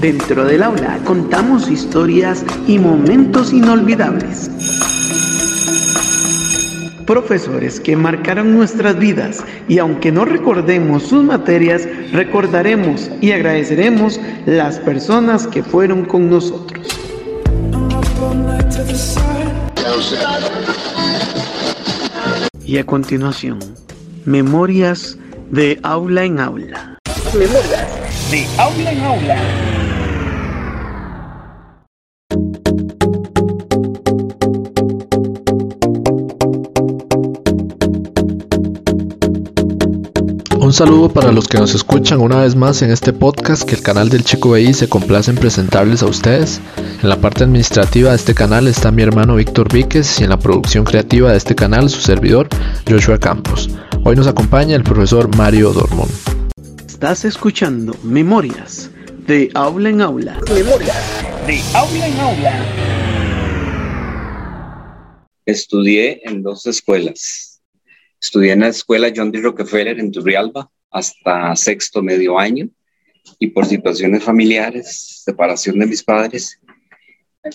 Dentro del aula contamos historias y momentos inolvidables. Profesores que marcaron nuestras vidas y aunque no recordemos sus materias, recordaremos y agradeceremos las personas que fueron con nosotros. Y a continuación, memorias de aula en aula. Memorias de aula en aula. Un saludo para los que nos escuchan una vez más en este podcast que el canal del Chico BI se complace en presentarles a ustedes. En la parte administrativa de este canal está mi hermano Víctor Víquez y en la producción creativa de este canal su servidor Joshua Campos. Hoy nos acompaña el profesor Mario Dormón. Estás escuchando Memorias de Aula en Aula. Memorias de Aula en Aula. Estudié en dos escuelas Estudié en la escuela John D. Rockefeller en Turrialba hasta sexto medio año y por situaciones familiares, separación de mis padres,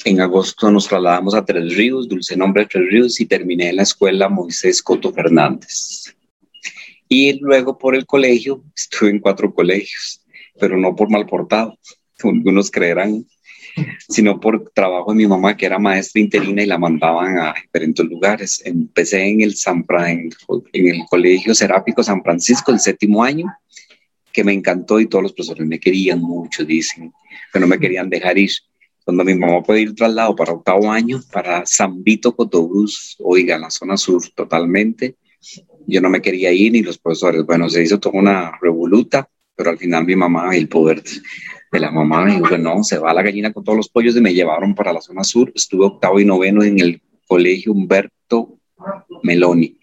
en agosto nos trasladamos a Tres Ríos, dulce nombre de Tres Ríos, y terminé en la escuela Moisés Coto Fernández. Y luego por el colegio, estuve en cuatro colegios, pero no por mal portado, algunos creerán, sino por trabajo de mi mamá, que era maestra interina y la mandaban a diferentes lugares. Empecé en el, San, en, el Colegio Serápico San Francisco, el séptimo año, que me encantó y todos los profesores me querían mucho, dicen, que no me querían dejar ir. Cuando mi mamá puede ir traslado para octavo año, para San Vito Cotobruz, oiga, la zona sur totalmente, yo no me quería ir ni los profesores. Bueno, se hizo toda una revoluta, pero al final mi mamá, el poder de la mamá me dijo, no, se va la gallina con todos los pollos y me llevaron para la zona sur. Estuve octavo y noveno en el colegio Humberto Meloni,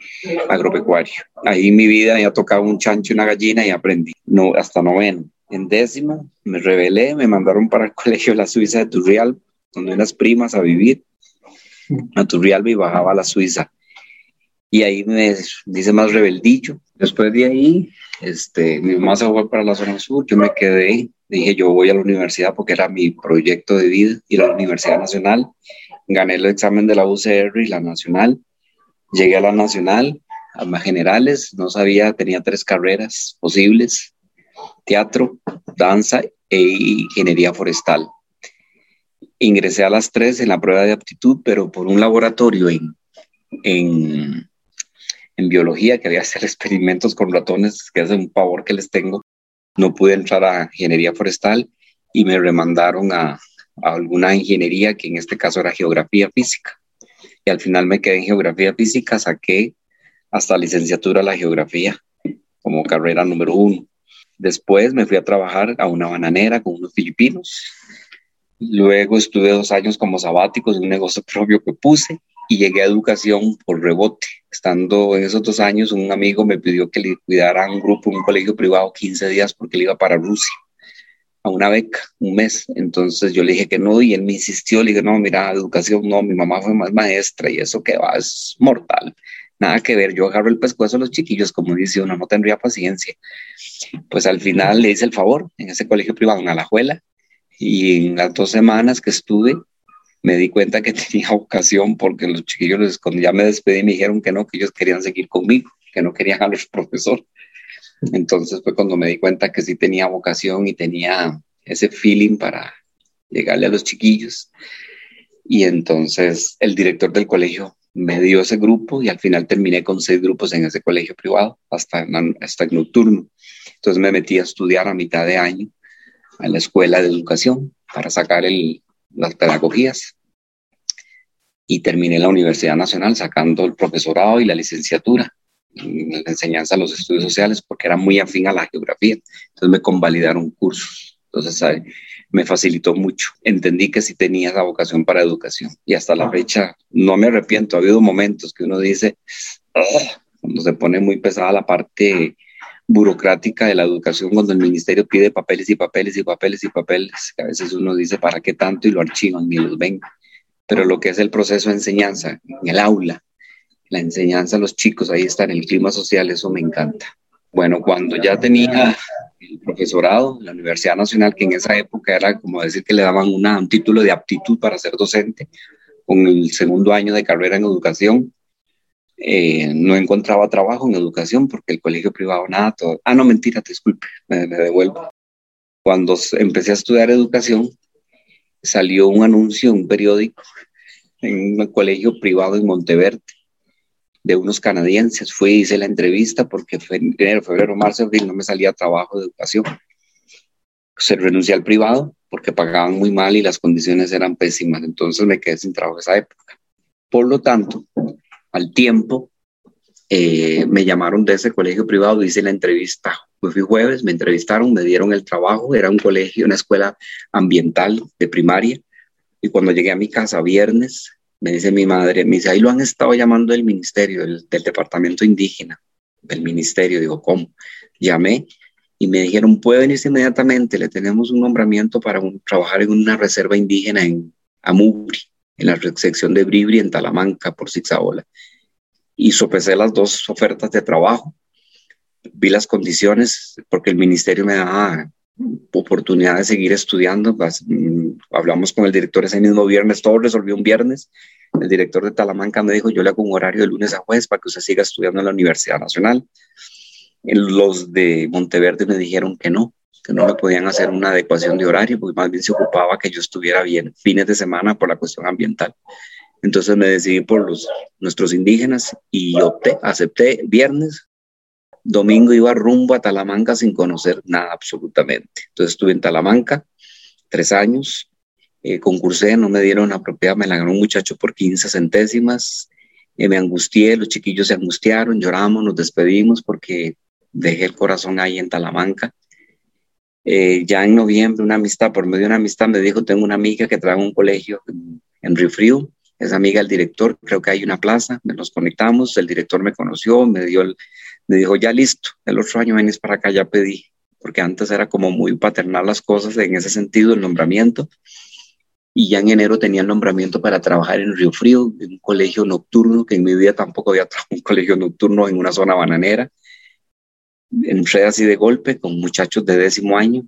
agropecuario. Ahí mi vida había tocado un chancho y una gallina y aprendí, no, hasta noveno. En décimo me rebelé, me mandaron para el colegio de la Suiza de Turrial, donde unas primas a vivir a Turrialba y bajaba a la Suiza. Y ahí me dice más rebeldillo. Después de ahí, este, mi mamá se fue para la zona sur, yo me quedé dije yo voy a la universidad porque era mi proyecto de vida, ir a la Universidad Nacional. Gané el examen de la UCR y la Nacional. Llegué a la Nacional, a las generales, no sabía, tenía tres carreras posibles, teatro, danza e ingeniería forestal. Ingresé a las tres en la prueba de aptitud, pero por un laboratorio en, en, en biología que había hacer experimentos con ratones, que es un pavor que les tengo, no pude entrar a ingeniería forestal y me remandaron a, alguna ingeniería que en este caso era geografía física. Y al final me quedé en geografía física, saqué hasta licenciatura la geografía como carrera número uno. Después me fui a trabajar a una bananera con unos filipinos. Luego estuve dos años como sabáticos en un negocio propio que puse y llegué a educación por rebote. Estando en esos dos años, un amigo me pidió que le cuidara un grupo, un colegio privado 15 días porque él iba para Rusia a una beca, un mes. Entonces yo le dije que no y él me insistió, le dije, no, mira, educación, no, mi mamá fue más maestra y eso que va es mortal. Nada que ver, yo agarro el pescuezo a los chiquillos, como dice uno, no tendría paciencia. Pues al final le hice el favor en ese colegio privado en Alajuela y en las dos semanas que estuve, me di cuenta que tenía vocación porque los chiquillos, cuando ya me despedí, me dijeron que no, que ellos querían seguir conmigo, que no querían a los profesores. Entonces fue cuando me di cuenta que sí tenía vocación y tenía ese feeling para llegarle a los chiquillos. Y entonces el director del colegio me dio ese grupo y al final terminé con seis grupos en ese colegio privado, hasta, hasta el nocturno. Entonces me metí a estudiar a mitad de año a la escuela de educación para sacar el, las pedagogías y terminé la Universidad Nacional sacando el profesorado y la licenciatura en la enseñanza de los estudios sociales porque era muy afín a la geografía. Entonces me convalidaron cursos. Entonces me facilitó mucho. Entendí que sí tenía esa vocación para educación y hasta la fecha no me arrepiento. Ha habido momentos que uno dice, ah", cuando se pone muy pesada la parte burocrática de la educación cuando el ministerio pide papeles y papeles y papeles y papeles, que a veces uno dice, ¿para qué tanto? Y lo archivan ni los ven. Pero lo que es el proceso de enseñanza en el aula, la enseñanza a los chicos, ahí está el clima social, eso me encanta. Bueno, cuando ya tenía el profesorado la Universidad Nacional, que en esa época era como decir que le daban un título de aptitud para ser docente, con el segundo año de carrera en educación. Eh, no encontraba trabajo en educación porque el colegio privado nada, todo. Ah, no, mentira, disculpe, me, me devuelvo. Cuando empecé a estudiar educación, salió un anuncio en un periódico en un colegio privado en Monteverde de unos canadienses. Fui hice la entrevista porque en enero, febrero, marzo, no me salía trabajo de educación. Se renuncié al privado porque pagaban muy mal y las condiciones eran pésimas. Entonces me quedé sin trabajo esa época. Por lo tanto, al tiempo, eh, me llamaron de ese colegio privado, hice la entrevista. Pues fui jueves, me entrevistaron, me dieron el trabajo. Era un colegio, una escuela ambiental de primaria. Y cuando llegué a mi casa viernes, me dice mi madre, me dice, ahí lo han estado llamando del ministerio, del, departamento indígena, del ministerio. Digo, ¿cómo? Llamé y me dijeron, puede venirse inmediatamente, le tenemos un nombramiento para trabajar en una reserva indígena en Amubri, en la sección de Bribri, en Talamanca, por Zigzagola. Y sopesé las dos ofertas de trabajo, vi las condiciones, porque el ministerio me daba oportunidad de seguir estudiando. Mm, hablamos con el director ese mismo viernes, todo resolvió un viernes. El director de Talamanca me dijo, yo le hago un horario de lunes a jueves para que usted siga estudiando en la Universidad Nacional. Los de Monteverde me dijeron que no, que no me podían hacer una adecuación de horario, porque más bien se ocupaba que yo estuviera bien fines de semana por la cuestión ambiental. Entonces me decidí por los, nuestros indígenas y opté, acepté viernes, domingo iba rumbo a Talamanca sin conocer nada absolutamente. Entonces estuve en Talamanca tres años, eh, concursé, no me dieron la propiedad, me la ganó un muchacho por 15 centésimas, eh, me angustié, los chiquillos se angustiaron, lloramos, nos despedimos porque dejé el corazón ahí en Talamanca. Eh, ya en noviembre, una amistad, por medio de una amistad, me dijo, tengo una amiga que trae un colegio en, en Río Frío, es amiga del director, creo que hay una plaza, nos conectamos, el director me conoció, me dio me dijo, ya listo, el otro año venís para acá, ya pedí, porque antes era como muy paternal las cosas en ese sentido, el nombramiento. Y ya en enero tenía el nombramiento para trabajar en Río Frío, en un colegio nocturno, que en mi vida tampoco había trabajado en un colegio nocturno en una zona bananera. Entré así de golpe con muchachos de décimo año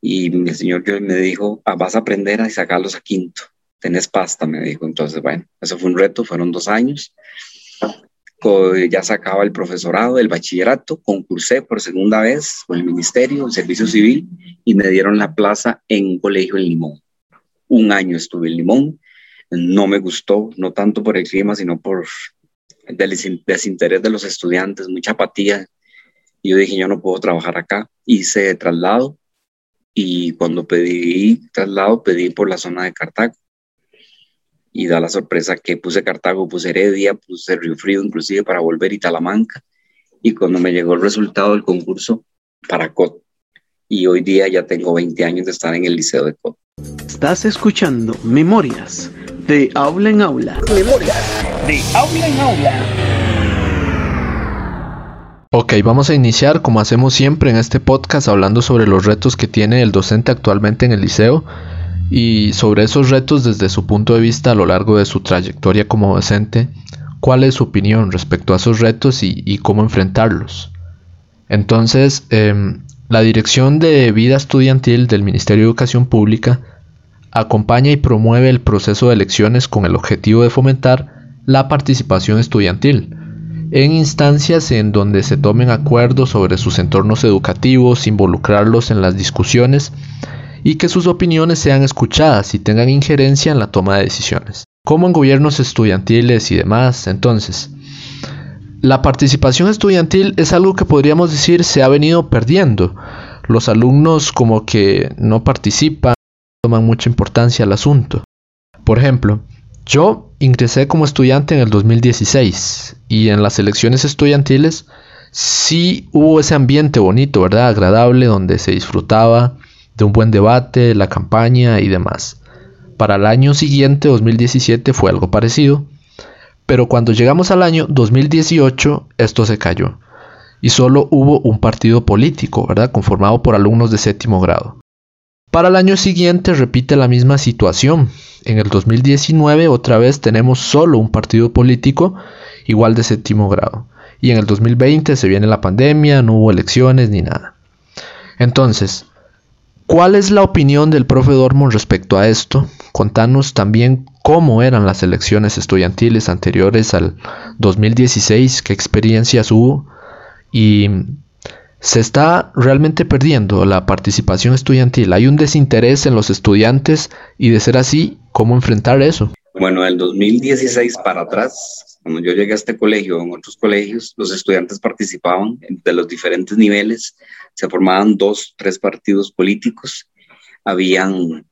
y el señor me dijo, ah, vas a aprender a sacarlos a quinto, tenés pasta, me dijo. Entonces, bueno, eso fue un reto, fueron dos años ya sacaba el profesorado, el bachillerato, concursé por segunda vez con el ministerio, el servicio civil, y me dieron la plaza en un colegio en Limón. Un año estuve en Limón, no me gustó, no tanto por el clima, sino por el desinterés de los estudiantes, mucha apatía. Y yo dije, yo no puedo trabajar acá. Hice traslado y cuando pedí traslado, pedí por la zona de Cartago y da la sorpresa que puse Cartago, puse Heredia, puse Río Frío inclusive para volver y Talamanca. Y cuando me llegó el resultado del concurso, para COT. Y hoy día ya tengo 20 años de estar en el Liceo de COT. Estás escuchando Memorias de Aula en Aula. Memorias de Aula en Aula. Ok, vamos a iniciar como hacemos siempre en este podcast hablando sobre los retos que tiene el docente actualmente en el liceo y sobre esos retos desde su punto de vista a lo largo de su trayectoria como docente, cuál es su opinión respecto a esos retos y, cómo enfrentarlos. Entonces, em, la Dirección de Vida Estudiantil del Ministerio de Educación Pública acompaña y promueve el proceso de elecciones con el objetivo de fomentar la participación estudiantil en instancias en donde se tomen acuerdos sobre sus entornos educativos, involucrarlos en las discusiones y que sus opiniones sean escuchadas y tengan injerencia en la toma de decisiones. Como en gobiernos estudiantiles y demás, entonces, la participación estudiantil es algo que podríamos decir se ha venido perdiendo. Los alumnos como que no participan, toman mucha importancia al asunto. Por ejemplo, yo ingresé como estudiante en el 2016 y en las elecciones estudiantiles sí hubo ese ambiente bonito, ¿verdad? Agradable, donde se disfrutaba de un buen debate, la campaña y demás. Para el año siguiente, 2017, fue algo parecido, pero cuando llegamos al año 2018, esto se cayó y solo hubo un partido político, ¿verdad? Conformado por alumnos de séptimo grado. Para el año siguiente repite la misma situación. En el 2019 otra vez tenemos solo un partido político igual de séptimo grado. Y en el 2020 se viene la pandemia, no hubo elecciones ni nada. Entonces, ¿cuál es la opinión del profe Dormon respecto a esto? Contanos también cómo eran las elecciones estudiantiles anteriores al 2016, qué experiencias hubo y se está realmente perdiendo la participación estudiantil. Hay un desinterés en los estudiantes y de ser así, ¿cómo enfrentar eso? Bueno, del 2016 para atrás, cuando yo llegué a este colegio en otros colegios, los estudiantes participaban de los diferentes niveles, se formaban dos, tres partidos políticos, habían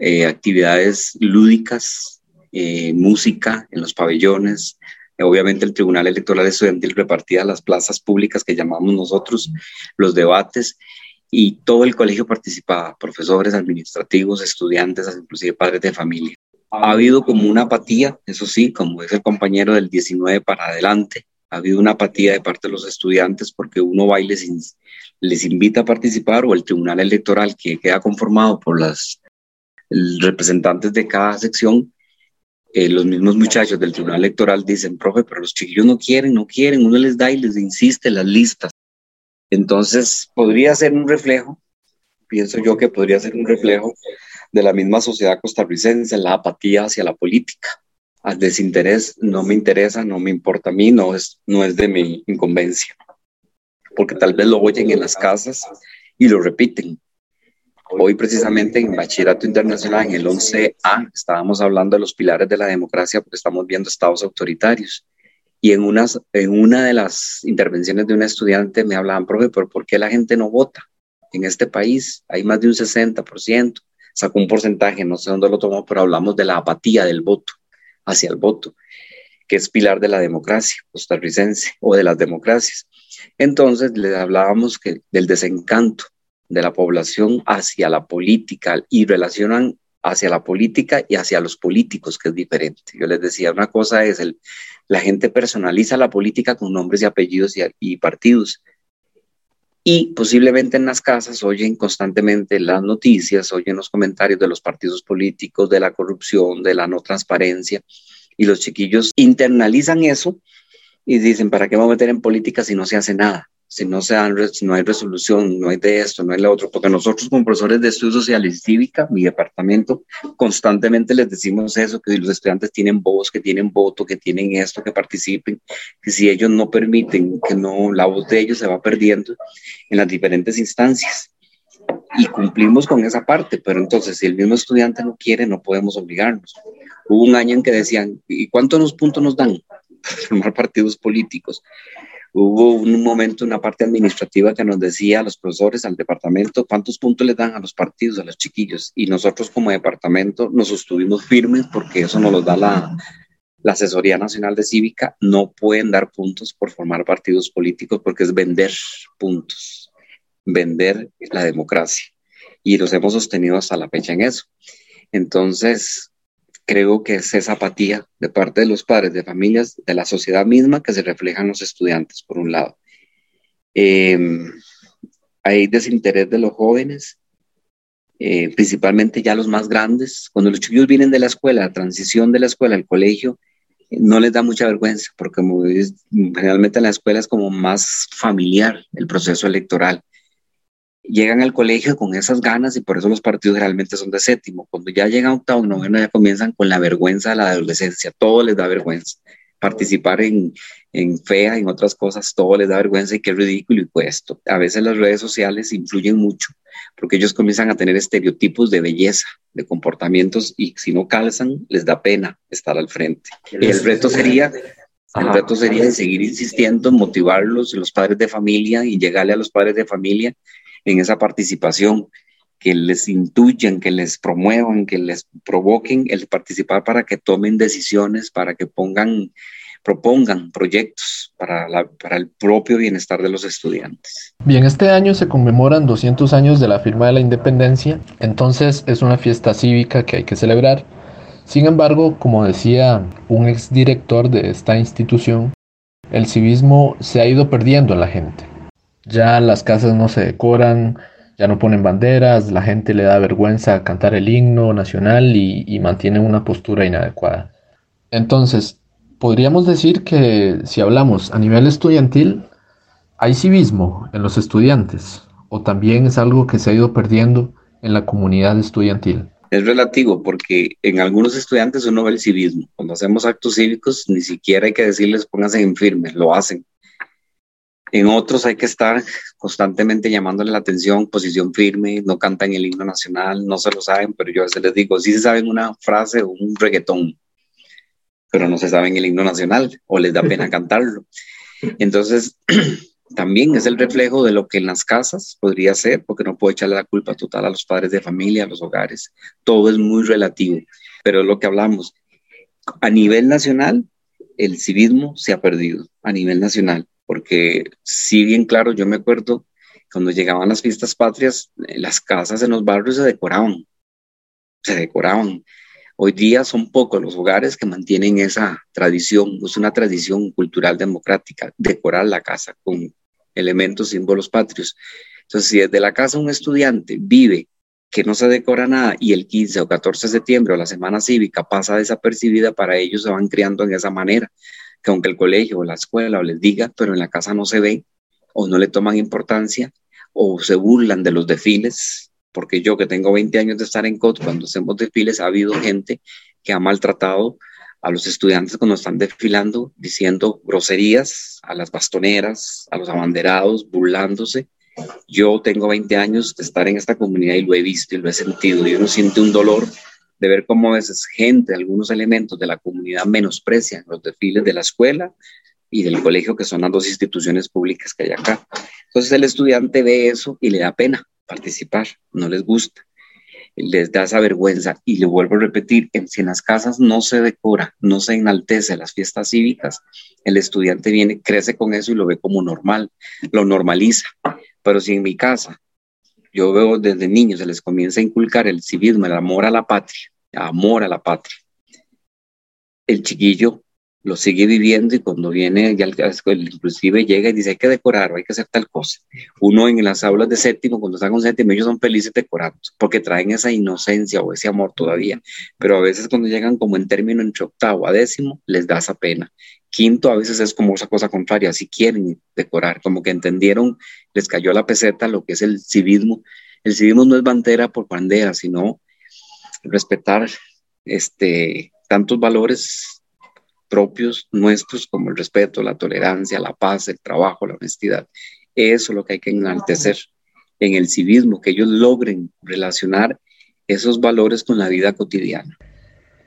eh, actividades lúdicas, eh, música en los pabellones, obviamente el Tribunal Electoral Estudiantil repartía las plazas públicas que llamamos nosotros, los debates, y todo el colegio participaba, profesores, administrativos, estudiantes, inclusive padres de familia. Ha habido como una apatía, eso sí, como es el compañero del 19 para adelante, ha habido una apatía de parte de los estudiantes porque uno va y les, invita a participar o el tribunal electoral que queda conformado por los representantes de cada sección eh, los mismos muchachos del tribunal electoral dicen, profe, pero los chiquillos no quieren, no quieren, uno les da y les insiste las listas. Entonces, podría ser un reflejo, pienso yo que podría ser un reflejo de la misma sociedad costarricense, la apatía hacia la política, al desinterés, no me interesa, no me importa a mí, no es, no es de mi incumbencia, porque tal vez lo oyen en las casas y lo repiten, Hoy precisamente en Bachillerato Internacional, en el 11A, estábamos hablando de los pilares de la democracia porque estamos viendo estados autoritarios. Y en, unas, en una de las intervenciones de un estudiante me hablaban, profe, pero ¿por qué la gente no vota? En este país hay más de un 60%, sacó un porcentaje, no sé dónde lo tomó, pero hablamos de la apatía del voto hacia el voto, que es pilar de la democracia costarricense o de las democracias. Entonces le hablábamos que, del desencanto de la población hacia la política y relacionan hacia la política y hacia los políticos, que es diferente. Yo les decía, una cosa es, el, la gente personaliza la política con nombres y apellidos y, partidos. Y posiblemente en las casas oyen constantemente las noticias, oyen los comentarios de los partidos políticos, de la corrupción, de la no transparencia, y los chiquillos internalizan eso y dicen, ¿para qué vamos a meter en política si no se hace nada? Si no, se dan, no hay resolución, no hay de esto, no hay lo otro, porque nosotros como profesores de estudios sociales y cívica, mi departamento, constantemente les decimos eso, que los estudiantes tienen voz, que tienen voto, que tienen esto, que participen, que si ellos no permiten, que no, la voz de ellos se va perdiendo en las diferentes instancias. Y cumplimos con esa parte, pero entonces si el mismo estudiante no quiere, no podemos obligarnos. Hubo un año en que decían, ¿y cuántos puntos nos dan? formar partidos políticos hubo un momento, una parte administrativa que nos decía a los profesores, al departamento, cuántos puntos les dan a los partidos, a los chiquillos. Y nosotros como departamento nos sostuvimos firmes porque eso nos lo da la, la Asesoría Nacional de Cívica. No pueden dar puntos por formar partidos políticos porque es vender puntos, vender la democracia. Y nos hemos sostenido hasta la fecha en eso. Entonces, creo que es esa apatía de parte de los padres, de familias, de la sociedad misma que se refleja en los estudiantes, por un lado. Em, hay desinterés de los jóvenes, eh, principalmente ya los más grandes. Cuando los chicos vienen de la escuela, la transición de la escuela al colegio, no les da mucha vergüenza, porque generalmente en la escuela es como más familiar el proceso electoral llegan al colegio con esas ganas y por eso los partidos realmente son de séptimo. Cuando ya llegan a octavo, noveno, ya comienzan con la vergüenza de la adolescencia. Todo les da vergüenza. Participar en, en FEA, en otras cosas, todo les da vergüenza y qué ridículo y puesto. A veces las redes sociales influyen mucho porque ellos comienzan a tener estereotipos de belleza, de comportamientos y si no calzan, les da pena estar al frente. El reto sería el reto sería seguir insistiendo, motivarlos, los padres de familia y llegarle a los padres de familia en esa participación, que les intuyan, que les promuevan, que les provoquen el participar para que tomen decisiones, para que pongan, propongan proyectos para, para el propio bienestar de los estudiantes. Bien, este año se conmemoran 200 años de la firma de la independencia, entonces es una fiesta cívica que hay que celebrar. Sin embargo, como decía un exdirector de esta institución, el civismo se ha ido perdiendo en la gente. Ya las casas no se decoran, ya no ponen banderas, la gente le da vergüenza cantar el himno nacional y, mantiene una postura inadecuada. Entonces, podríamos decir que si hablamos a nivel estudiantil, hay civismo en los estudiantes o también es algo que se ha ido perdiendo en la comunidad estudiantil? Es relativo porque en algunos estudiantes uno ve el civismo. Cuando hacemos actos cívicos, ni siquiera hay que decirles pónganse en firme, lo hacen. En otros hay que estar constantemente llamándole la atención, posición firme, no cantan el himno nacional, no se lo saben, pero yo a veces les digo, sí se saben una frase o un reggaetón, pero no se saben el himno nacional o les da pena cantarlo. Entonces, también es el reflejo de lo que en las casas podría ser, porque no puedo echarle la culpa total a los padres de familia, a los hogares. Todo es muy relativo, pero es lo que hablamos. A nivel nacional, el civismo se ha perdido, a nivel nacional porque sí bien claro, yo me acuerdo cuando llegaban las fiestas patrias, eh, las casas en los barrios se decoraban, se decoraban. Hoy día son pocos los hogares que mantienen esa tradición, es una tradición cultural democrática, decorar la casa con elementos, símbolos patrios. Entonces, si desde la casa un estudiante vive que no se decora nada y el 15 o 14 de septiembre o la semana cívica pasa desapercibida, para ellos se van criando en esa manera que aunque el colegio o la escuela o les diga, pero en la casa no se ve o no le toman importancia o se burlan de los desfiles, porque yo que tengo 20 años de estar en COT, cuando hacemos desfiles ha habido gente que ha maltratado a los estudiantes cuando están desfilando, diciendo groserías a las bastoneras, a los abanderados, burlándose. Yo tengo 20 años de estar en esta comunidad y lo he visto y lo he sentido y uno siente un dolor de ver cómo a veces gente, algunos elementos de la comunidad menosprecian los desfiles de la escuela y del colegio, que son las dos instituciones públicas que hay acá. Entonces el estudiante ve eso y le da pena participar, no les gusta, les da esa vergüenza. Y le vuelvo a repetir, en, si en las casas no se decora, no se enaltece las fiestas cívicas, el estudiante viene, crece con eso y lo ve como normal, lo normaliza. Pero si en mi casa yo veo desde niños se les comienza a inculcar el civismo, el amor a la patria, amor a la patria. El chiquillo lo sigue viviendo y cuando viene ya inclusive llega y dice hay que decorar hay que hacer tal cosa. Uno en las aulas de séptimo, cuando están con séptimo, ellos son felices decorando porque traen esa inocencia o ese amor todavía. Pero a veces cuando llegan como en término entre octavo a décimo, les da esa pena. Quinto a veces es como esa cosa contraria, si quieren decorar, como que entendieron, les cayó la peseta lo que es el civismo. El civismo no es bandera por bandera, sino respetar este, tantos valores propios nuestros como el respeto, la tolerancia, la paz, el trabajo, la honestidad. Eso es lo que hay que enaltecer en el civismo, que ellos logren relacionar esos valores con la vida cotidiana.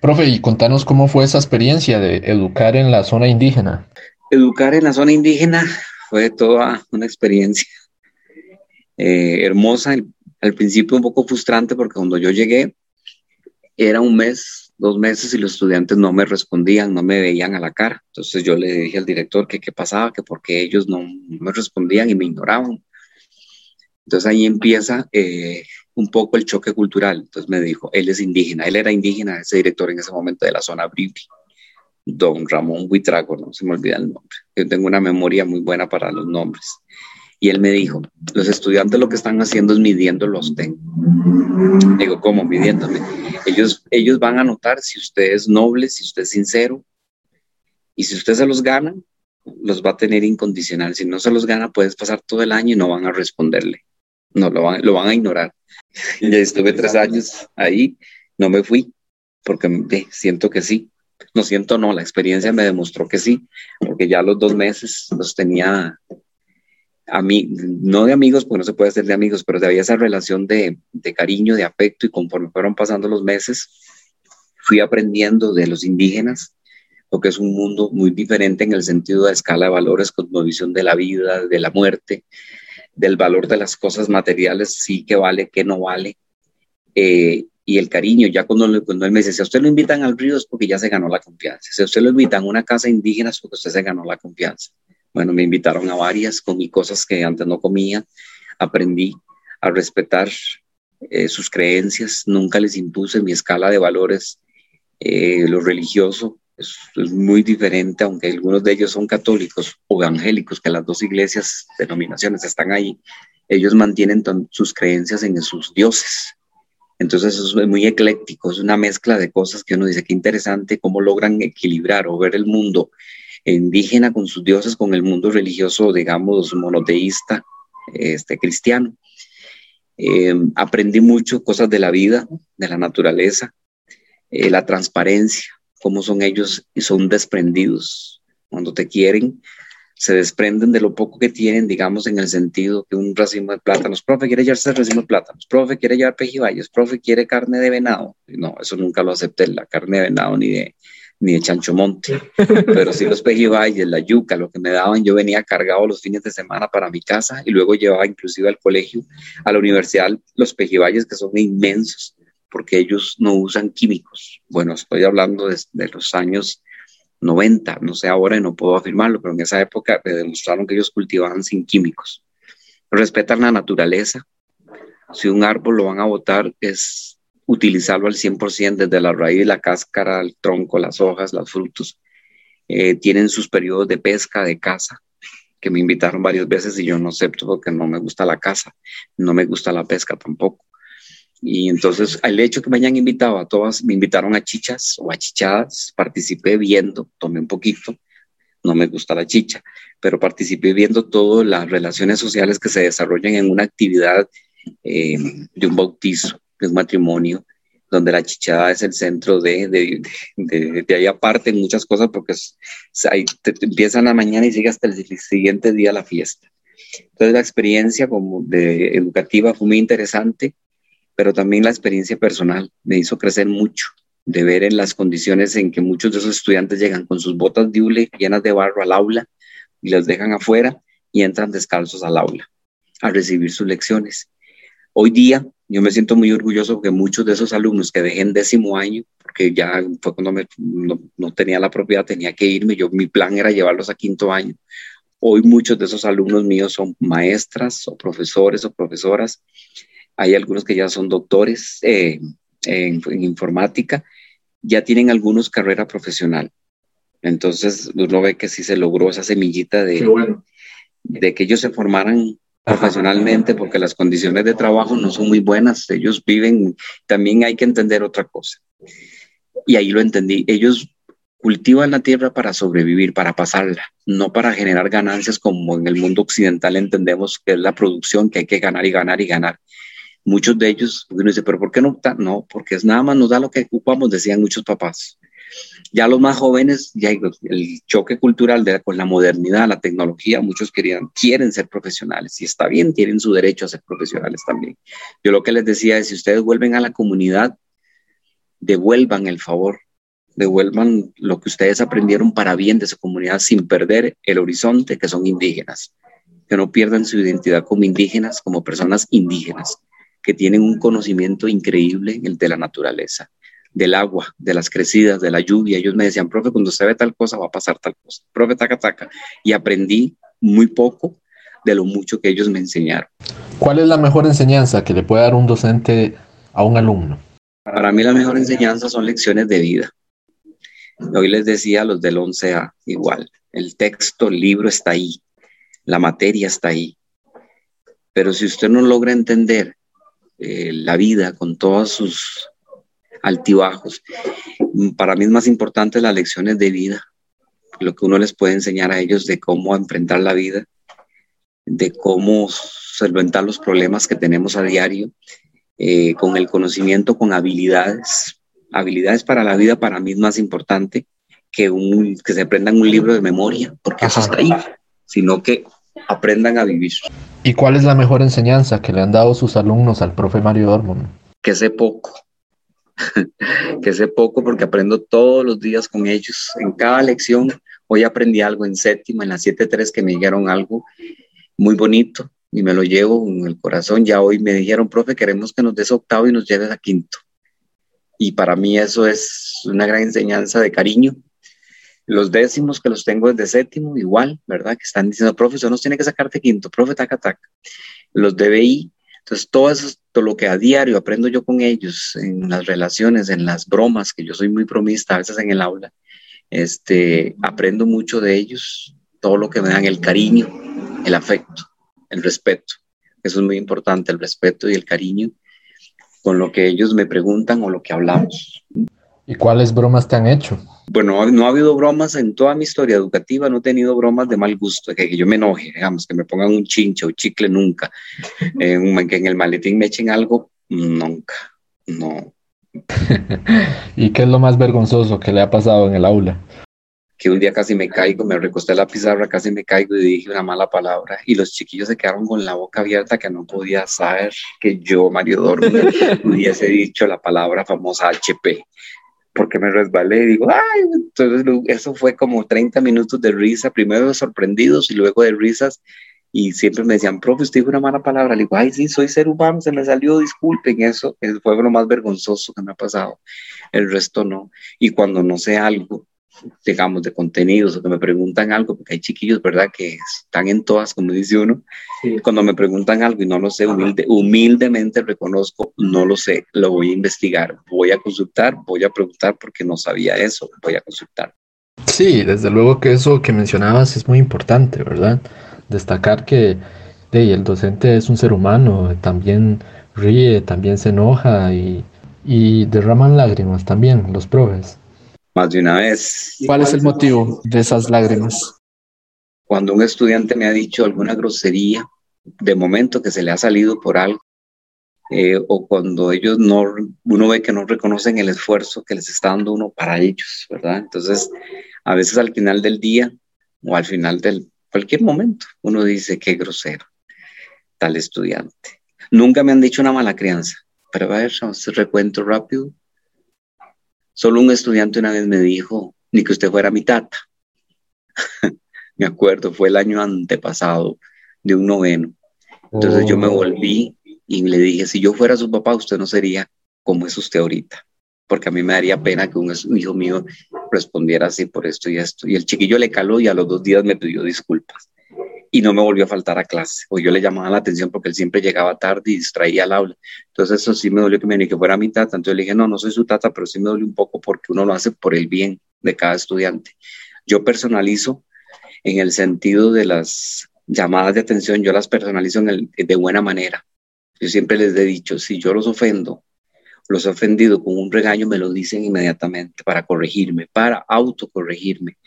Profe, y contanos cómo fue esa experiencia de educar en la zona indígena. Educar en la zona indígena fue toda una experiencia eh, hermosa, al principio un poco frustrante porque cuando yo llegué era un mes, dos meses y los estudiantes no me respondían, no me veían a la cara. Entonces yo le dije al director que qué pasaba, que porque ellos no, me respondían y me ignoraban. Entonces ahí empieza eh, un poco el choque cultural. Entonces me dijo, él es indígena, él era indígena, ese director en ese momento de la zona Bribri, don Ramón Buitrago, no se me olvida el nombre. Yo tengo una memoria muy buena para los nombres. Y él me dijo, los estudiantes lo que están haciendo es midiendo los TEN. Digo, ¿cómo midiéndome? Ellos, ellos van a notar si usted es noble, si usted es sincero. Y si usted se los gana, los va a tener incondicional. Si no se los gana, puedes pasar todo el año y no van a responderle. No, lo van, lo van a ignorar. ya estuve tres años ahí, no me fui, porque siento que sí. No siento, no, la experiencia me demostró que sí, porque ya los dos meses los tenía a mí, no de amigos, porque no se puede hacer de amigos, pero había esa relación de, de cariño, de afecto, y conforme fueron pasando los meses, fui aprendiendo de los indígenas, porque es un mundo muy diferente en el sentido de escala de valores, cosmovisión de la vida, de la muerte, del valor de las cosas materiales, sí que vale, que no vale, eh, y el cariño, ya cuando, cuando él me dice, si a usted lo invitan al río es porque ya se ganó la confianza, si a usted lo invitan a una casa indígena es porque usted se ganó la confianza. Bueno, me invitaron a varias, comí cosas que antes no comía, aprendí a respetar eh, sus creencias, nunca les impuse mi escala de valores, eh, lo religioso es, muy diferente, aunque algunos de ellos son católicos o evangélicos, que las dos iglesias, denominaciones están ahí, ellos mantienen sus creencias en sus dioses. Entonces eso es muy ecléctico, es una mezcla de cosas que uno dice que interesante cómo logran equilibrar o ver el mundo indígena con sus dioses, con el mundo religioso, digamos, monoteísta, este, cristiano. Em, aprendí mucho cosas de la vida, de la naturaleza, eh, la transparencia, cómo son ellos y son desprendidos. Cuando te quieren, se desprenden de lo poco que tienen, digamos, en el sentido que un racimo de plátanos, profe, quiere llevarse el racimo de plátanos, profe, quiere llevar pejibayes, profe, quiere carne de venado. No, eso nunca lo acepté, la carne de venado ni de, ni de chancho monte, pero sí los pejibayes, la yuca, lo que me daban, yo venía cargado los fines de semana para mi casa y luego llevaba inclusive al colegio, a la universidad, los pejibayes que son inmensos, porque ellos no usan químicos. Bueno, estoy hablando de, los años 90, no sé ahora y no puedo afirmarlo, pero en esa época me demostraron que ellos cultivaban sin químicos. Respetan la naturaleza. Si un árbol lo van a botar, es utilizarlo al 100% desde la raíz, la cáscara, el tronco, las hojas, los frutos. Eh, tienen sus periodos de pesca, de caza, que me invitaron varias veces y yo no acepto porque no me gusta la caza, no me gusta la pesca tampoco. Y entonces, el hecho que me hayan invitado a todas, me invitaron a chichas o a chichadas, participé viendo, tomé un poquito, no me gusta la chicha, pero participé viendo todas las relaciones sociales que se desarrollan en una actividad eh, de un bautizo, de un matrimonio, donde la chichada es el centro de, de, de, de ahí aparte muchas cosas, porque es, ahí te, te empieza en la mañana y sigue hasta el siguiente día la fiesta. Entonces la experiencia como de educativa fue muy interesante pero también la experiencia personal me hizo crecer mucho, de ver en las condiciones en que muchos de esos estudiantes llegan con sus botas de hule llenas de barro al aula y las dejan afuera y entran descalzos al aula a recibir sus lecciones. Hoy día yo me siento muy orgulloso porque muchos de esos alumnos que dejé en décimo año, porque ya fue cuando no, no, tenía la propiedad, tenía que irme, yo mi plan era llevarlos a quinto año. Hoy muchos de esos alumnos míos son maestras o profesores o profesoras hay algunos que ya son doctores eh, en, en, informática, ya tienen algunos carrera profesional. Entonces uno ve que sí se logró esa semillita de, bueno. de que ellos se formaran profesionalmente porque las condiciones de trabajo no son muy buenas. Ellos viven, también hay que entender otra cosa. Y ahí lo entendí. Ellos cultivan la tierra para sobrevivir, para pasarla, no para generar ganancias como en el mundo occidental entendemos que es la producción, que hay que ganar y ganar y ganar muchos de ellos, uno dice, pero ¿por qué no? No, porque es nada más nos da lo que ocupamos, decían muchos papás. Ya los más jóvenes, ya el choque cultural de, con la modernidad, la tecnología, muchos querían, quieren ser profesionales y está bien, tienen su derecho a ser profesionales también. Yo lo que les decía es, si ustedes vuelven a la comunidad, devuelvan el favor, devuelvan lo que ustedes aprendieron para bien de su comunidad sin perder el horizonte que son indígenas, que no pierdan su identidad como indígenas, como personas indígenas que tienen un conocimiento increíble, el de la naturaleza, del agua, de las crecidas, de la lluvia. Ellos me decían, profe, cuando se ve tal cosa va a pasar tal cosa. Profe, taca, taca. Y aprendí muy poco de lo mucho que ellos me enseñaron. ¿Cuál es la mejor enseñanza que le puede dar un docente a un alumno? Para mí la mejor enseñanza son lecciones de vida. Hoy les decía a los del 11A igual, el texto, el libro está ahí, la materia está ahí. Pero si usted no logra entender eh, la vida con todos sus altibajos. Para mí es más importante las lecciones de vida, lo que uno les puede enseñar a ellos de cómo enfrentar la vida, de cómo solventar los problemas que tenemos a diario, eh, con el conocimiento, con habilidades. Habilidades para la vida para mí es más importante que, un, que se aprendan un libro de memoria, porque Ajá. eso está ahí, sino que aprendan a vivir. ¿Y cuál es la mejor enseñanza que le han dado sus alumnos al profe Mario Dormon? Que sé poco, que sé poco porque aprendo todos los días con ellos. En cada lección, hoy aprendí algo en séptima, en la 7.3 que me dijeron algo muy bonito y me lo llevo en el corazón. Ya hoy me dijeron, profe, queremos que nos des octavo y nos lleves a quinto. Y para mí eso es una gran enseñanza de cariño, los décimos que los tengo desde séptimo, igual, ¿verdad? Que están diciendo, profesor, nos tiene que sacarte quinto, profe, taca, taca. Los DBI, entonces todo eso, todo lo que a diario aprendo yo con ellos, en las relaciones, en las bromas, que yo soy muy bromista a veces en el aula, este, aprendo mucho de ellos, todo lo que me dan, el cariño, el afecto, el respeto. Eso es muy importante, el respeto y el cariño con lo que ellos me preguntan o lo que hablamos. ¿Y cuáles bromas te han hecho? Bueno, no ha habido bromas en toda mi historia educativa, no he tenido bromas de mal gusto, que, que yo me enoje, digamos, que me pongan un chincho o chicle nunca, eh, que en el maletín me echen algo, nunca, no. ¿Y qué es lo más vergonzoso que le ha pasado en el aula? que un día casi me caigo, me recosté en la pizarra, casi me caigo y dije una mala palabra y los chiquillos se quedaron con la boca abierta que no podía saber que yo, Mario Dorme, hubiese dicho la palabra famosa HP, porque me resbalé y digo, ay, entonces eso fue como 30 minutos de risa, primero sorprendidos y luego de risas y siempre me decían, profe, usted dijo una mala palabra. Le digo, ay, sí, soy ser humano, se me salió, disculpen, eso fue lo más vergonzoso que me ha pasado. El resto no. Y cuando no sé algo, digamos, de contenidos o que me preguntan algo, porque hay chiquillos, ¿verdad?, que están en todas, como dice uno. Cuando me preguntan algo y no lo sé, humilde, humildemente reconozco, no lo sé, lo voy a investigar, voy a consultar, voy a preguntar porque no sabía eso, voy a consultar. Sí, desde luego que eso que mencionabas es muy importante, ¿verdad? Destacar que el docente es un ser humano, también ríe, también se enoja y, y derraman lágrimas también los profes más de una vez. ¿Cuál es el motivo de esas lágrimas? Cuando un estudiante me ha dicho alguna grosería, de momento que se le ha salido por algo, eh, o cuando ellos no, uno ve que no reconocen el esfuerzo que les está dando uno para ellos, ¿verdad? Entonces, a veces al final del día o al final del cualquier momento, uno dice, qué grosero, tal estudiante. Nunca me han dicho una mala crianza, pero a ver, vamos a recuento rápido. Solo un estudiante una vez me dijo, ni que usted fuera mi tata. me acuerdo, fue el año antepasado de un noveno. Entonces yo me oh. volví y le dije, si yo fuera su papá, usted no sería como es usted ahorita, porque a mí me daría pena que un hijo mío respondiera así por esto y esto. Y el chiquillo le caló y a los dos días me pidió disculpas y no me volvió a faltar a clase. O yo le llamaba la atención porque él siempre llegaba tarde y distraía al aula. Entonces eso sí me dolió que me ni que fuera mi tata. Entonces le dije, no, no soy su tata, pero sí me dolió un poco porque uno lo hace por el bien de cada estudiante. Yo personalizo en el sentido de las llamadas de atención, yo las personalizo de buena manera. Yo siempre les he dicho, si yo los ofendo, los he ofendido con un regaño, me lo dicen inmediatamente para corregirme, para autocorregirme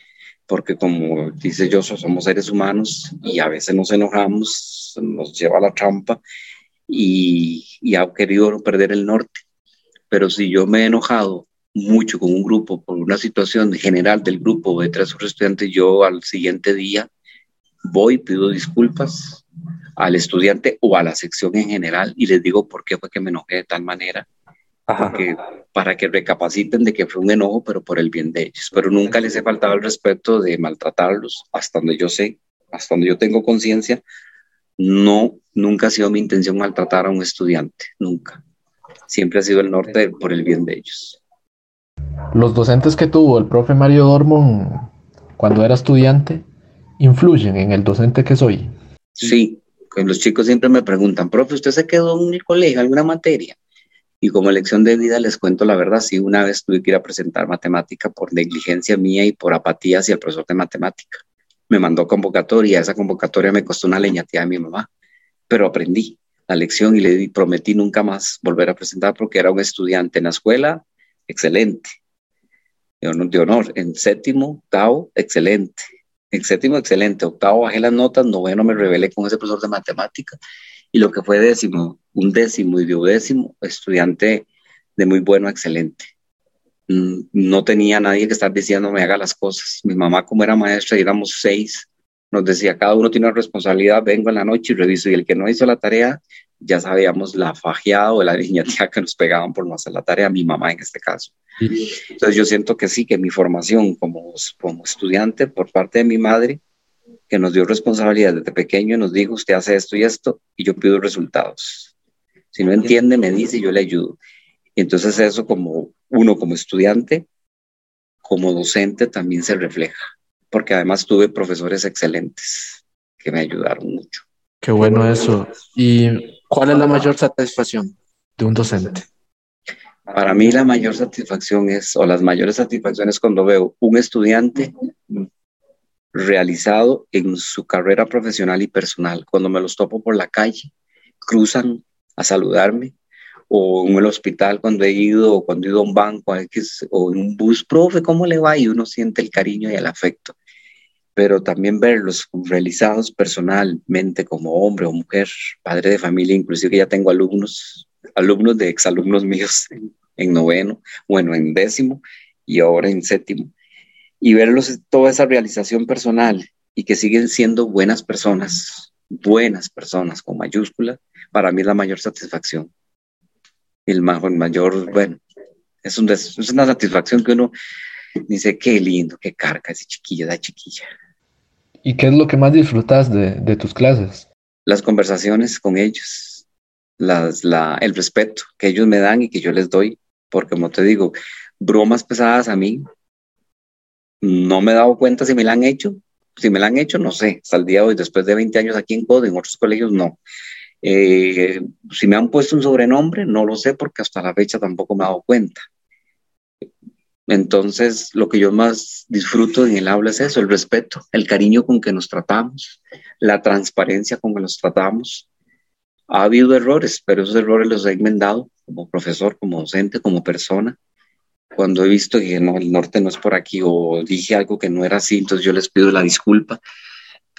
porque como dice yo, somos seres humanos y a veces nos enojamos, nos lleva a la trampa y, y ha querido perder el norte. Pero si yo me he enojado mucho con un grupo por una situación general del grupo de tres estudiantes, yo al siguiente día voy, pido disculpas al estudiante o a la sección en general y les digo por qué fue que me enojé de tal manera para que recapaciten de que fue un enojo, pero por el bien de ellos. Pero nunca les he faltado el respeto de maltratarlos, hasta donde yo sé, hasta donde yo tengo conciencia, no, nunca ha sido mi intención maltratar a un estudiante, nunca. Siempre ha sido el norte por el bien de ellos. Los docentes que tuvo el profe Mario Dormon cuando era estudiante influyen en el docente que soy. Sí, los chicos siempre me preguntan, profe, ¿usted se quedó en el colegio, alguna materia? Y como lección de vida les cuento la verdad, sí, una vez tuve que ir a presentar matemática por negligencia mía y por apatía hacia el profesor de matemática. Me mandó convocatoria, esa convocatoria me costó una leñatía de mi mamá, pero aprendí la lección y le prometí nunca más volver a presentar porque era un estudiante en la escuela, excelente, de honor, de honor. en séptimo, octavo, excelente, en séptimo, excelente, octavo bajé las notas, noveno me rebelé con ese profesor de matemática y lo que fue décimo, un décimo y duodécimo, estudiante de muy bueno, excelente. Mm, no tenía nadie que estar diciendo me haga las cosas. Mi mamá, como era maestra, y éramos seis, nos decía, cada uno tiene una responsabilidad, vengo en la noche y reviso, y el que no hizo la tarea, ya sabíamos la fajeada o la niñatía que nos pegaban por no hacer la tarea, mi mamá en este caso. Entonces yo siento que sí, que mi formación como, como estudiante por parte de mi madre que nos dio responsabilidad desde pequeño, nos dijo, usted hace esto y esto, y yo pido resultados. Si no entiende, me dice y yo le ayudo. Y entonces eso como uno como estudiante, como docente también se refleja, porque además tuve profesores excelentes que me ayudaron mucho. Qué bueno eso. ¿Y cuál es la mayor satisfacción de un docente? Para mí la mayor satisfacción es, o las mayores satisfacciones cuando veo un estudiante realizado en su carrera profesional y personal. Cuando me los topo por la calle, cruzan a saludarme o en el hospital cuando he ido, o cuando he ido a un banco, o en un bus, profe, ¿cómo le va? Y uno siente el cariño y el afecto. Pero también verlos realizados personalmente como hombre o mujer, padre de familia, inclusive ya tengo alumnos, alumnos de exalumnos míos en noveno, bueno, en décimo y ahora en séptimo. Y verlos toda esa realización personal y que siguen siendo buenas personas, buenas personas con mayúscula, para mí es la mayor satisfacción el mayor, bueno, es, un es una satisfacción que uno dice, qué lindo, qué carga ese chiquilla, da chiquilla. ¿Y qué es lo que más disfrutas de, de tus clases? Las conversaciones con ellos, las, la, el respeto que ellos me dan y que yo les doy, porque como te digo, bromas pesadas a mí, no me he dado cuenta si me la han hecho. Si me la han hecho, no sé. Hasta el día de hoy, después de 20 años aquí en CODE, en otros colegios, no. Eh, si me han puesto un sobrenombre, no lo sé porque hasta la fecha tampoco me he dado cuenta. Entonces, lo que yo más disfruto en el aula es eso, el respeto, el cariño con que nos tratamos, la transparencia con que nos tratamos. Ha habido errores, pero esos errores los he enmendado como profesor, como docente, como persona. Cuando he visto que no, el norte no es por aquí o dije algo que no era así, entonces yo les pido la disculpa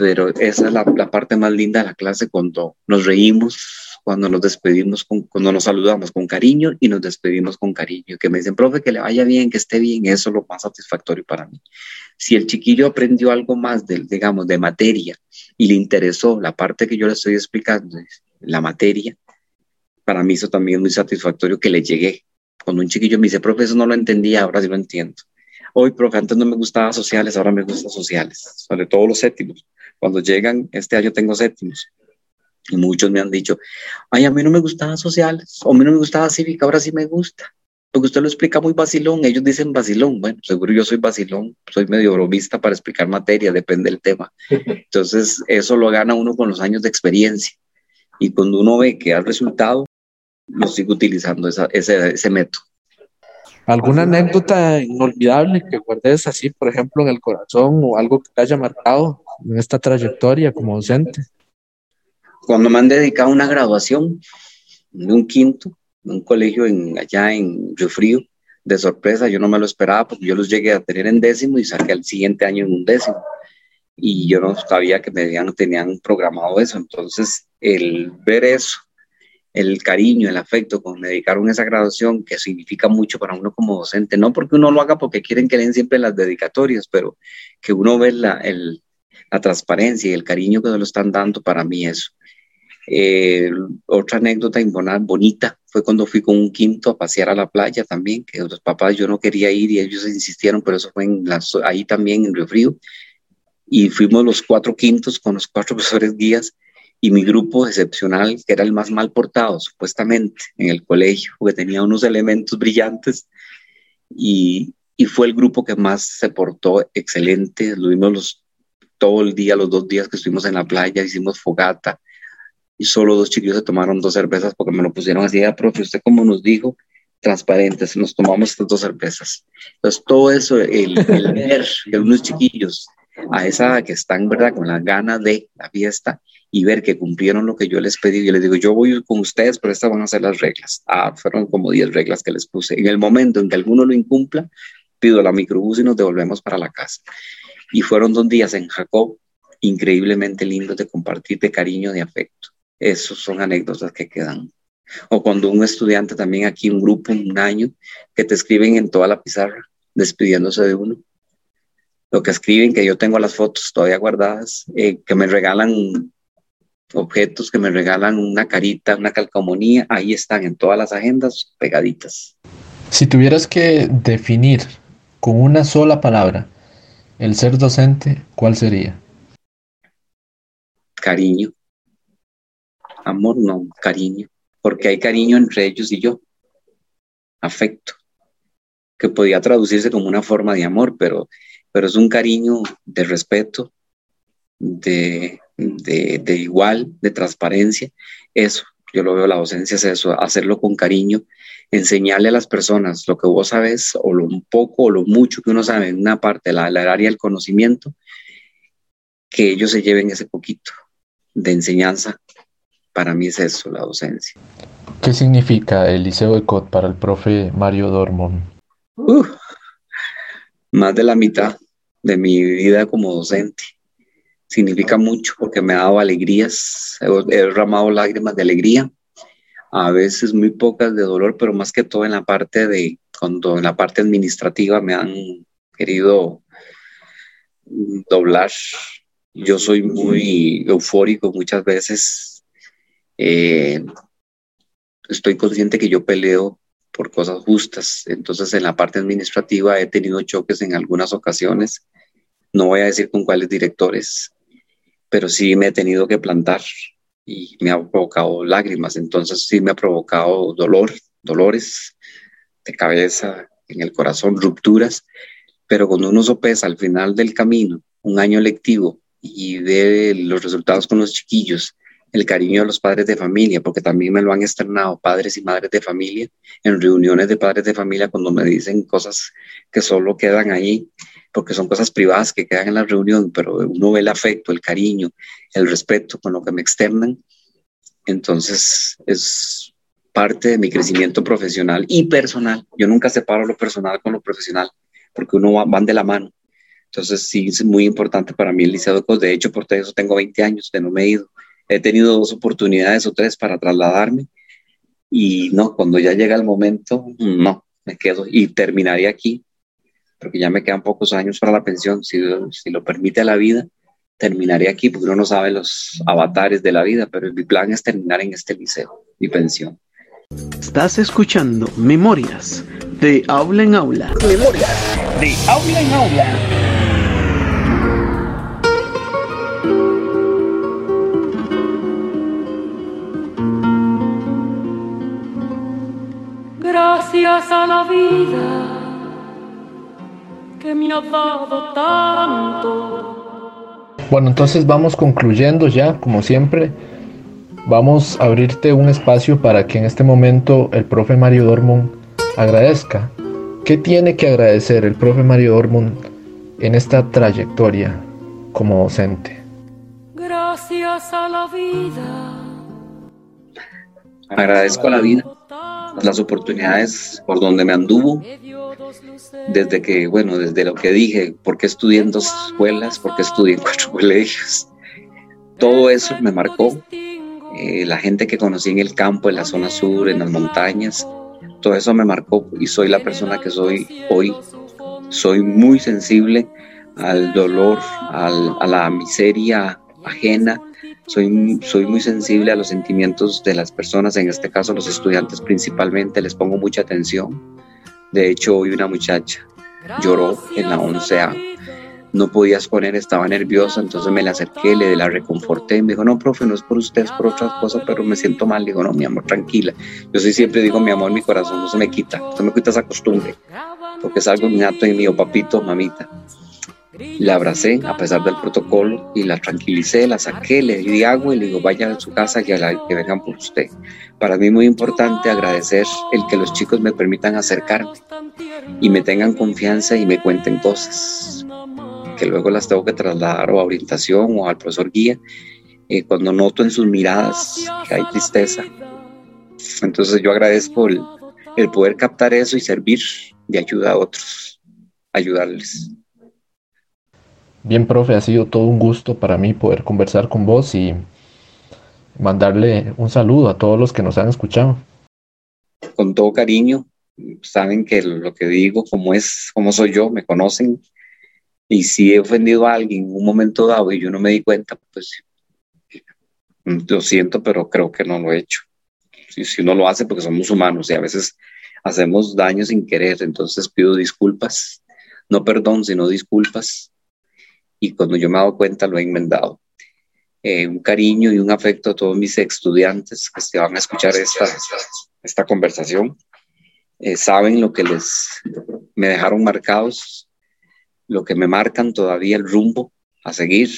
pero esa es la, parte más linda de la clase cuando nos reímos, cuando nos despedimos, cuando nos saludamos con cariño y nos despedimos con cariño, que me dicen, profe, que le vaya bien, que esté bien, eso es lo más satisfactorio para mí. Si el chiquillo aprendió algo más, de, digamos, de materia y le interesó la parte que yo le estoy explicando, la materia, para mí eso también es muy satisfactorio que le llegué. Cuando un chiquillo me dice, profe, eso no lo entendía, ahora sí lo entiendo. Hoy, profe, antes no me gustaba sociales, ahora me gusta sociales, sobre todo los séptimos cuando llegan, este año tengo séptimos. Y muchos me han dicho, ay, a mí no me gustaba sociales, o a mí no me gustaba cívica, ahora sí me gusta. Porque usted lo explica muy vacilón, ellos dicen vacilón. Bueno, seguro yo soy vacilón, soy medio bromista para explicar materia, depende del tema. Entonces, eso lo gana uno con los años de experiencia. Y cuando uno ve que ha resultado, lo sigo utilizando ese, ese método. ¿Alguna anécdota inolvidable que guardes así, por ejemplo, en el corazón o algo que te haya marcado en esta trayectoria como docente? Cuando me han dedicado una graduación de un quinto, en un colegio en, allá en Río Frío, de sorpresa, yo no me lo esperaba porque yo los llegué a tener en décimo y saqué el siguiente año en un décimo. Y yo no sabía que me habían, tenían programado eso. Entonces, el ver eso el cariño, el afecto con dedicaron esa graduación, que significa mucho para uno como docente, no porque uno lo haga porque quieren que den siempre las dedicatorias, pero que uno ve la, la transparencia y el cariño que nos lo están dando, para mí eso. Eh, otra anécdota bonita fue cuando fui con un quinto a pasear a la playa también, que los papás yo no quería ir y ellos insistieron, pero eso fue en ahí también en Río Frío. Y fuimos los cuatro quintos con los cuatro profesores guías y mi grupo excepcional, que era el más mal portado supuestamente en el colegio, porque tenía unos elementos brillantes y, y fue el grupo que más se portó excelente. Lo vimos los, todo el día, los dos días que estuvimos en la playa, hicimos fogata y solo dos chiquillos se tomaron dos cervezas porque me lo pusieron así, ah, profe, usted como nos dijo, transparentes, nos tomamos estas dos cervezas. Entonces todo eso, el, el ver de unos chiquillos a esa que están, ¿verdad?, con la gana de la fiesta y ver que cumplieron lo que yo les pedí. Yo les digo, yo voy con ustedes, pero estas van a ser las reglas. Ah, fueron como 10 reglas que les puse. En el momento en que alguno lo incumpla, pido la microbús y nos devolvemos para la casa. Y fueron dos días en Jacob increíblemente lindos de compartir de cariño, de afecto. Esos son anécdotas que quedan. O cuando un estudiante también aquí, un grupo, un año, que te escriben en toda la pizarra, despidiéndose de uno. Lo que escriben, que yo tengo las fotos todavía guardadas, eh, que me regalan objetos que me regalan una carita, una calcomanía, ahí están en todas las agendas pegaditas. Si tuvieras que definir con una sola palabra el ser docente, ¿cuál sería? Cariño. Amor no, cariño, porque hay cariño entre ellos y yo. Afecto, que podía traducirse como una forma de amor, pero, pero es un cariño de respeto, de de, igual, de transparencia. Eso, yo lo veo, la docencia es eso, hacerlo con cariño, enseñarle a las personas lo que vos sabes o lo poco o lo mucho que uno sabe en una parte, la, la área del conocimiento, que ellos se lleven ese poquito de enseñanza. Para mí es eso, la docencia. ¿Qué significa el Liceo de COT para el profe Mario Dormon? más de la mitad de mi vida como docente. Significa mucho porque me ha dado alegrías, he, derramado lágrimas de alegría, a veces muy pocas de dolor, pero más que todo en la parte de, cuando en la parte administrativa me han querido doblar. Yo soy muy eufórico muchas veces. Eh, estoy consciente que yo peleo por cosas justas. Entonces, en la parte administrativa he tenido choques en algunas ocasiones. No voy a decir con cuáles directores, pero sí me he tenido que plantar y me ha provocado lágrimas. Entonces, sí me ha provocado dolor, dolores de cabeza, en el corazón, rupturas. Pero cuando uno sopesa al final del camino un año lectivo y ve los resultados con los chiquillos el cariño de los padres de familia, porque también me lo han externado padres y madres de familia en reuniones de padres de familia cuando me dicen cosas que solo quedan ahí, porque son cosas privadas que quedan en la reunión, pero uno ve el afecto, el cariño, el respeto con lo que me externan. Entonces es parte de mi crecimiento profesional y personal. Yo nunca separo lo personal con lo profesional, porque uno va, van de la mano. Entonces sí es muy importante para mí el liceo de De hecho, por eso tengo 20 años de no me he ido He tenido dos oportunidades o tres para trasladarme y no, cuando ya llega el momento, no, me quedo y terminaría aquí, porque ya me quedan pocos años para la pensión, si, si lo permite la vida, terminaré aquí, porque uno no sabe los avatares de la vida, pero mi plan es terminar en este liceo, mi pensión. Estás escuchando Memorias de Aula en Aula. Memorias de Aula en Aula. Gracias a la vida que me ha dado tanto. Bueno, entonces vamos concluyendo ya, como siempre. Vamos a abrirte un espacio para que en este momento el profe Mario Dormon agradezca. ¿Qué tiene que agradecer el profe Mario Dormon en esta trayectoria como docente? Gracias a la vida. Agradezco a la vida las oportunidades por donde me anduvo, desde que, bueno, desde lo que dije, por qué estudié en dos escuelas, por qué estudié en cuatro colegios, todo eso me marcó. Eh, la gente que conocí en el campo, en la zona sur, en las montañas, todo eso me marcó y soy la persona que soy hoy. Soy muy sensible al dolor, a la miseria ajena, soy, soy muy sensible a los sentimientos de las personas, en este caso los estudiantes principalmente, les pongo mucha atención. De hecho, hoy una muchacha lloró en la 11A, no podía exponer, estaba nerviosa, entonces me la acerqué, le la reconforté, me dijo, no, profe, no es por usted, es por otras cosas, pero me siento mal, digo, no, mi amor, tranquila. Yo sí siempre digo, mi amor, mi corazón no se me quita, no se me quita esa costumbre, porque es algo innato en mí, o papito, mamita. La abracé a pesar del protocolo y la tranquilicé, la saqué, le di agua y le digo, vaya a su casa que, que vengan por usted. Para mí es muy importante agradecer el que los chicos me permitan acercarme y me tengan confianza y me cuenten cosas que luego las tengo que trasladar a orientación o al profesor guía. Eh, cuando noto en sus miradas que hay tristeza. Entonces yo agradezco el, el poder captar eso y servir de ayuda a otros, ayudarles. Bien, profe, ha sido todo un gusto para mí poder conversar con vos y mandarle un saludo a todos los que nos han escuchado. Con todo cariño, saben que lo que digo, como es, como soy yo, me conocen. Y si he ofendido a alguien en un momento dado y yo no me di cuenta, pues lo siento, pero creo que no lo he hecho. Si, si uno lo hace, porque somos humanos y a veces hacemos daño sin querer, entonces pido disculpas, no perdón, sino disculpas y cuando yo me he dado cuenta lo he enmendado. Eh, un cariño y un afecto a todos mis estudiantes que se van a escuchar esta, esta conversación. Eh, saben lo que les me dejaron marcados, lo que me marcan todavía el rumbo a seguir.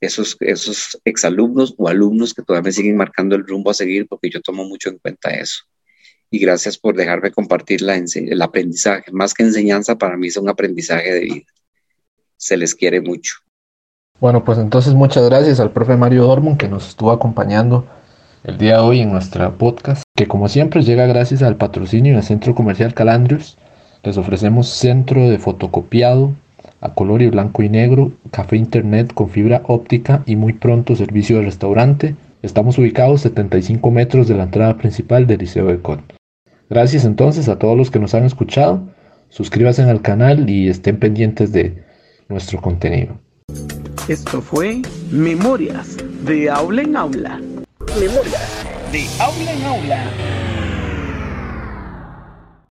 Esos, esos exalumnos o alumnos que todavía me siguen marcando el rumbo a seguir, porque yo tomo mucho en cuenta eso. Y gracias por dejarme compartir la, el aprendizaje. Más que enseñanza, para mí es un aprendizaje de vida se les quiere mucho. Bueno, pues entonces muchas gracias al profe Mario Dormon que nos estuvo acompañando el día de hoy en nuestra podcast, que como siempre llega gracias al patrocinio del Centro Comercial Calandrius. Les ofrecemos centro de fotocopiado a color y blanco y negro, café internet con fibra óptica y muy pronto servicio de restaurante. Estamos ubicados 75 metros de la entrada principal del Liceo de Con. Gracias entonces a todos los que nos han escuchado. Suscríbanse al canal y estén pendientes de nuestro contenido. Esto fue Memorias de Aula en Aula. Memorias de Aula en Aula.